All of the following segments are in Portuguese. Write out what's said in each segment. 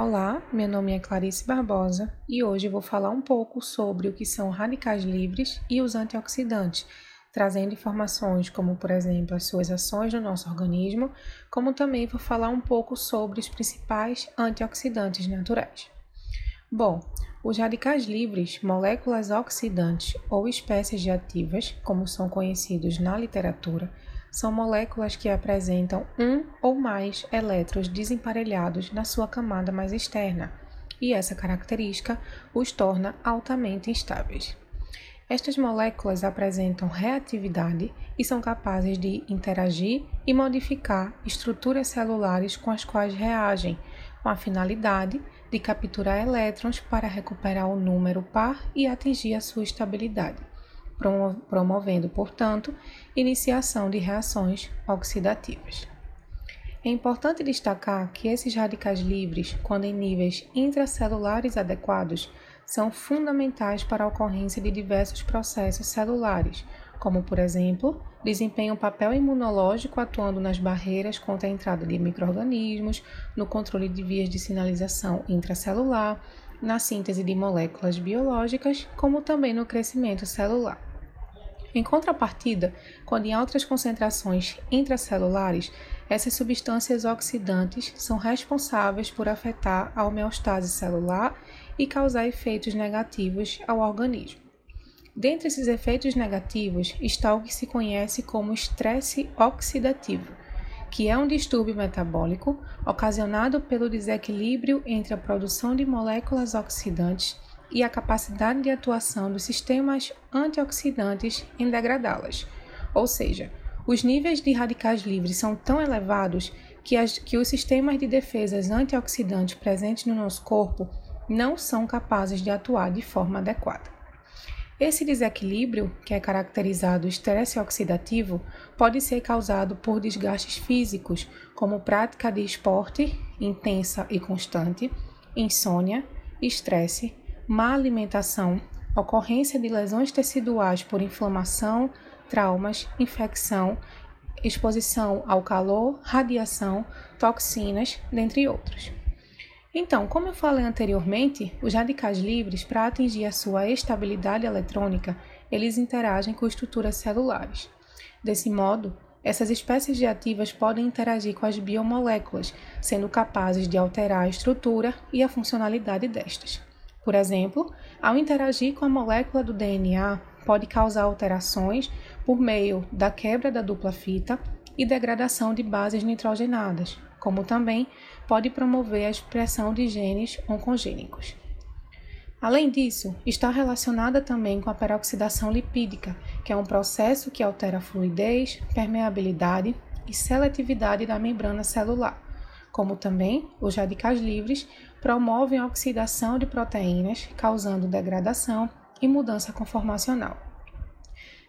Olá, meu nome é Clarice Barbosa e hoje vou falar um pouco sobre o que são radicais livres e os antioxidantes, trazendo informações como, por exemplo, as suas ações no nosso organismo, como também vou falar um pouco sobre os principais antioxidantes naturais. Bom, os radicais livres, moléculas oxidantes ou espécies de ativas, como são conhecidos na literatura, são moléculas que apresentam um ou mais elétrons desemparelhados na sua camada mais externa, e essa característica os torna altamente instáveis. Estas moléculas apresentam reatividade e são capazes de interagir e modificar estruturas celulares com as quais reagem, com a finalidade de capturar elétrons para recuperar o número par e atingir a sua estabilidade promovendo, portanto, iniciação de reações oxidativas. É importante destacar que esses radicais livres, quando em níveis intracelulares adequados, são fundamentais para a ocorrência de diversos processos celulares, como, por exemplo, desempenham um papel imunológico atuando nas barreiras contra a entrada de microrganismos, no controle de vias de sinalização intracelular, na síntese de moléculas biológicas, como também no crescimento celular. Em contrapartida, quando em altas concentrações intracelulares, essas substâncias oxidantes são responsáveis por afetar a homeostase celular e causar efeitos negativos ao organismo. Dentre esses efeitos negativos está o que se conhece como estresse oxidativo, que é um distúrbio metabólico ocasionado pelo desequilíbrio entre a produção de moléculas oxidantes e a capacidade de atuação dos sistemas antioxidantes em degradá-las. Ou seja, os níveis de radicais livres são tão elevados que, as, que os sistemas de defesas antioxidantes presentes no nosso corpo não são capazes de atuar de forma adequada. Esse desequilíbrio, que é caracterizado estresse oxidativo, pode ser causado por desgastes físicos, como prática de esporte intensa e constante, insônia, estresse, má alimentação, ocorrência de lesões teciduais por inflamação, traumas, infecção, exposição ao calor, radiação, toxinas, dentre outros. Então, como eu falei anteriormente, os radicais livres, para atingir a sua estabilidade eletrônica, eles interagem com estruturas celulares. Desse modo, essas espécies de ativas podem interagir com as biomoléculas, sendo capazes de alterar a estrutura e a funcionalidade destas. Por exemplo, ao interagir com a molécula do DNA, pode causar alterações por meio da quebra da dupla fita e degradação de bases nitrogenadas, como também pode promover a expressão de genes oncogênicos. Além disso, está relacionada também com a peroxidação lipídica, que é um processo que altera a fluidez, permeabilidade e seletividade da membrana celular como também os radicais livres promovem a oxidação de proteínas, causando degradação e mudança conformacional.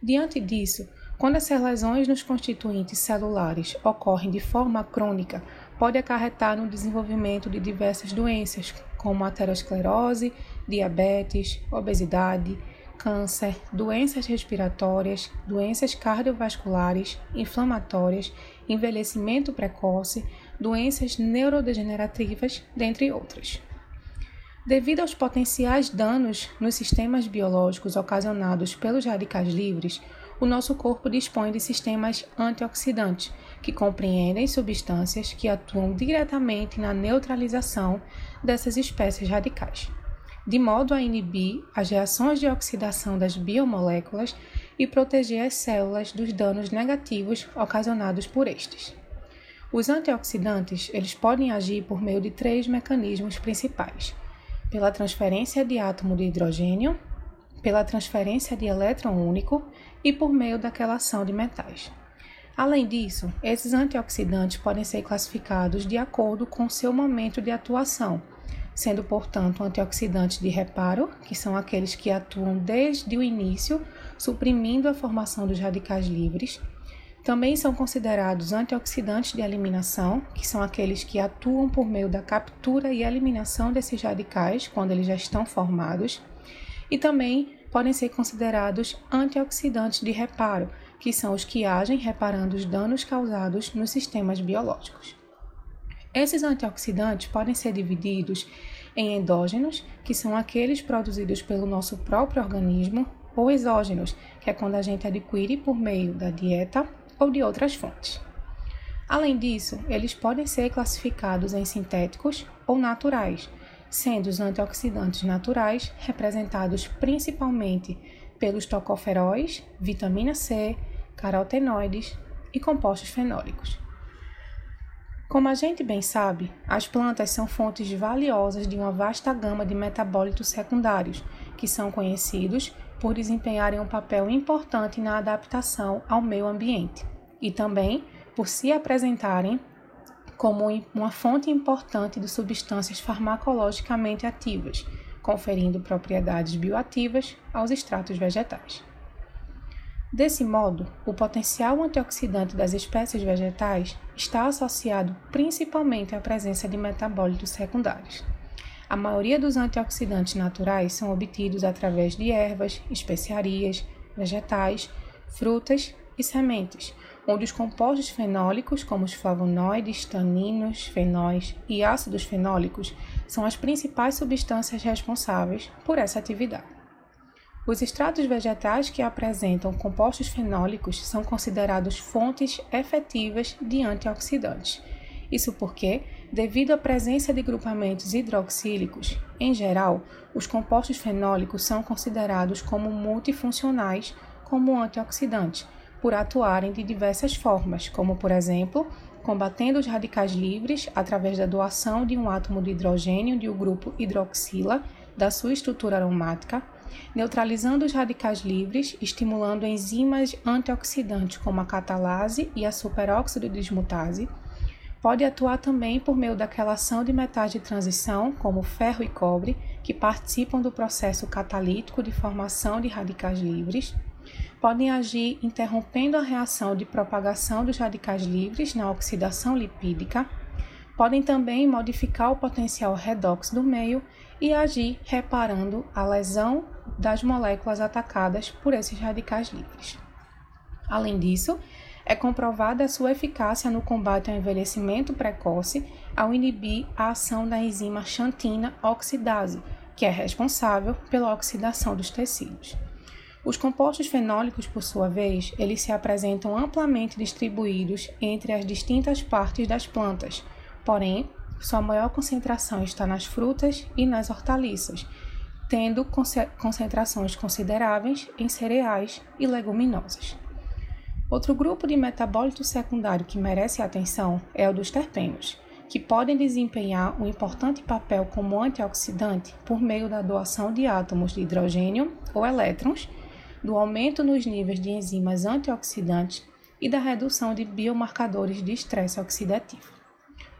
Diante disso, quando essas lesões nos constituintes celulares ocorrem de forma crônica, pode acarretar no desenvolvimento de diversas doenças, como aterosclerose, diabetes, obesidade, câncer, doenças respiratórias, doenças cardiovasculares, inflamatórias, envelhecimento precoce, doenças neurodegenerativas, dentre outras. Devido aos potenciais danos nos sistemas biológicos ocasionados pelos radicais livres, o nosso corpo dispõe de sistemas antioxidantes, que compreendem substâncias que atuam diretamente na neutralização dessas espécies radicais de modo a inibir as reações de oxidação das biomoléculas e proteger as células dos danos negativos ocasionados por estes. Os antioxidantes, eles podem agir por meio de três mecanismos principais: pela transferência de átomo de hidrogênio, pela transferência de elétron único e por meio da quelação de metais. Além disso, esses antioxidantes podem ser classificados de acordo com seu momento de atuação sendo, portanto, antioxidantes de reparo, que são aqueles que atuam desde o início, suprimindo a formação dos radicais livres. Também são considerados antioxidantes de eliminação, que são aqueles que atuam por meio da captura e eliminação desses radicais quando eles já estão formados. E também podem ser considerados antioxidantes de reparo, que são os que agem reparando os danos causados nos sistemas biológicos. Esses antioxidantes podem ser divididos em endógenos, que são aqueles produzidos pelo nosso próprio organismo, ou exógenos, que é quando a gente adquire por meio da dieta ou de outras fontes. Além disso, eles podem ser classificados em sintéticos ou naturais, sendo os antioxidantes naturais representados principalmente pelos tocoferóis, vitamina C, carotenoides e compostos fenólicos. Como a gente bem sabe, as plantas são fontes valiosas de uma vasta gama de metabólitos secundários, que são conhecidos por desempenharem um papel importante na adaptação ao meio ambiente e também por se apresentarem como uma fonte importante de substâncias farmacologicamente ativas, conferindo propriedades bioativas aos extratos vegetais. Desse modo, o potencial antioxidante das espécies vegetais está associado principalmente à presença de metabólitos secundários. A maioria dos antioxidantes naturais são obtidos através de ervas, especiarias, vegetais, frutas e sementes, onde os compostos fenólicos, como os flavonoides, taninos, fenóis e ácidos fenólicos, são as principais substâncias responsáveis por essa atividade. Os extratos vegetais que apresentam compostos fenólicos são considerados fontes efetivas de antioxidantes. Isso porque, devido à presença de grupamentos hidroxílicos, em geral, os compostos fenólicos são considerados como multifuncionais como antioxidantes, por atuarem de diversas formas, como, por exemplo, combatendo os radicais livres através da doação de um átomo de hidrogênio de um grupo hidroxila da sua estrutura aromática neutralizando os radicais livres, estimulando enzimas antioxidantes como a catalase e a superóxido dismutase. Pode atuar também por meio da quelação de metais de transição, como ferro e cobre, que participam do processo catalítico de formação de radicais livres. Podem agir interrompendo a reação de propagação dos radicais livres na oxidação lipídica. Podem também modificar o potencial redox do meio e agir reparando a lesão das moléculas atacadas por esses radicais livres. Além disso, é comprovada a sua eficácia no combate ao envelhecimento precoce ao inibir a ação da enzima xantina oxidase, que é responsável pela oxidação dos tecidos. Os compostos fenólicos, por sua vez, eles se apresentam amplamente distribuídos entre as distintas partes das plantas, porém, sua maior concentração está nas frutas e nas hortaliças, tendo concentrações consideráveis em cereais e leguminosas. Outro grupo de metabólito secundário que merece atenção é o dos terpenos, que podem desempenhar um importante papel como antioxidante por meio da doação de átomos de hidrogênio ou elétrons, do aumento nos níveis de enzimas antioxidantes e da redução de biomarcadores de estresse oxidativo.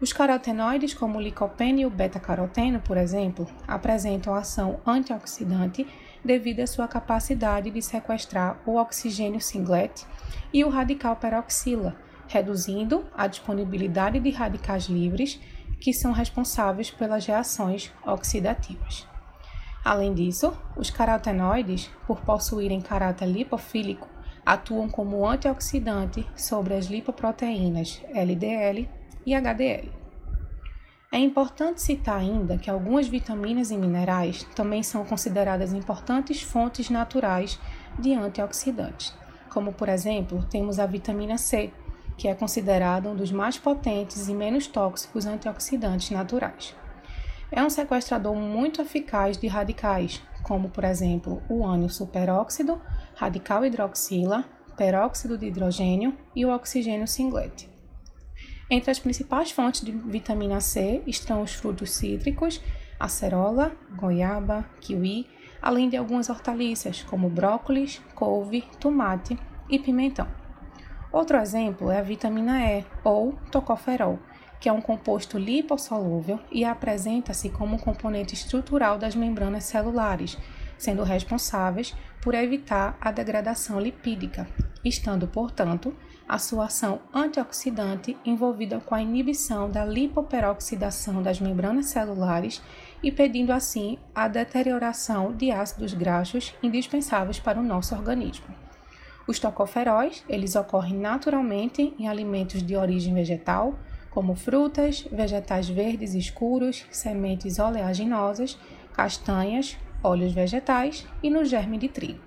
Os carotenoides, como o licopeno e o beta-caroteno, por exemplo, apresentam ação antioxidante devido à sua capacidade de sequestrar o oxigênio singlet e o radical peroxila, reduzindo a disponibilidade de radicais livres que são responsáveis pelas reações oxidativas. Além disso, os carotenoides, por possuírem caráter lipofílico, atuam como antioxidante sobre as lipoproteínas LDL e HDL. É importante citar ainda que algumas vitaminas e minerais também são consideradas importantes fontes naturais de antioxidantes, como por exemplo, temos a vitamina C, que é considerada um dos mais potentes e menos tóxicos antioxidantes naturais. É um sequestrador muito eficaz de radicais, como por exemplo o ânion superóxido, radical hidroxila, peróxido de hidrogênio e o oxigênio singlet. Entre as principais fontes de vitamina C estão os frutos cítricos, acerola, goiaba, kiwi, além de algumas hortaliças como brócolis, couve, tomate e pimentão. Outro exemplo é a vitamina E ou tocoferol, que é um composto lipossolúvel e apresenta-se como um componente estrutural das membranas celulares, sendo responsáveis por evitar a degradação lipídica, estando, portanto, a sua ação antioxidante envolvida com a inibição da lipoperoxidação das membranas celulares, impedindo assim a deterioração de ácidos graxos indispensáveis para o nosso organismo. Os tocoferóis, eles ocorrem naturalmente em alimentos de origem vegetal, como frutas, vegetais verdes escuros, sementes oleaginosas, castanhas, óleos vegetais e no germe de trigo.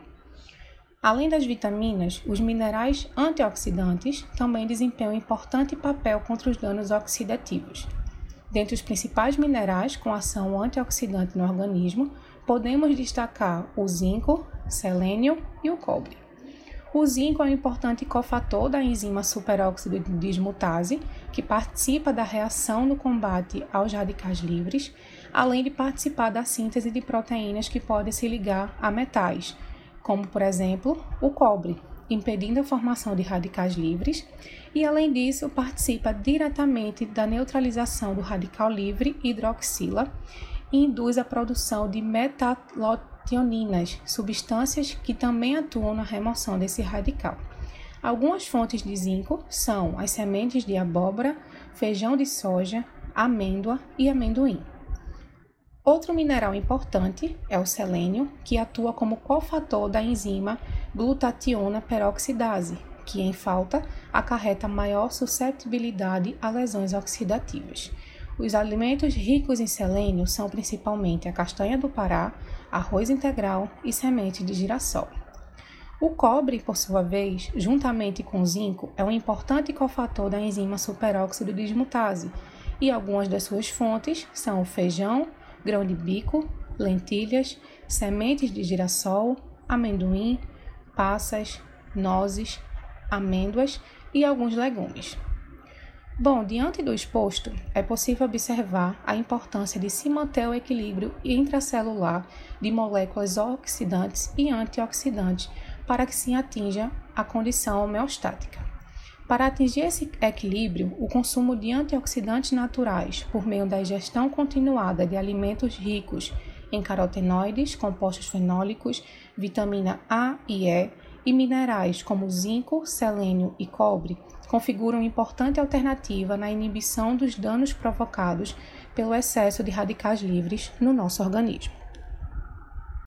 Além das vitaminas, os minerais antioxidantes também desempenham um importante papel contra os danos oxidativos. Dentre os principais minerais com ação antioxidante no organismo, podemos destacar o zinco, selênio e o cobre. O zinco é um importante cofator da enzima superóxido de dismutase, que participa da reação no combate aos radicais livres, além de participar da síntese de proteínas que podem se ligar a metais, como por exemplo o cobre, impedindo a formação de radicais livres, e além disso participa diretamente da neutralização do radical livre hidroxila e induz a produção de metalotioninas tioninas, substâncias que também atuam na remoção desse radical. Algumas fontes de zinco são as sementes de abóbora, feijão de soja, amêndoa e amendoim. Outro mineral importante é o selênio, que atua como cofator da enzima glutationa peroxidase, que em falta acarreta maior suscetibilidade a lesões oxidativas. Os alimentos ricos em selênio são principalmente a castanha do Pará, arroz integral e semente de girassol. O cobre, por sua vez, juntamente com o zinco, é um importante cofator da enzima superóxido dismutase, e algumas das suas fontes são o feijão, grão de bico, lentilhas, sementes de girassol, amendoim, passas, nozes, amêndoas e alguns legumes. Bom, diante do exposto, é possível observar a importância de se manter o equilíbrio intracelular de moléculas oxidantes e antioxidantes para que se atinja a condição homeostática. Para atingir esse equilíbrio, o consumo de antioxidantes naturais por meio da ingestão continuada de alimentos ricos em carotenoides, compostos fenólicos, vitamina A e E e minerais como zinco, selênio e cobre configuram importante alternativa na inibição dos danos provocados pelo excesso de radicais livres no nosso organismo.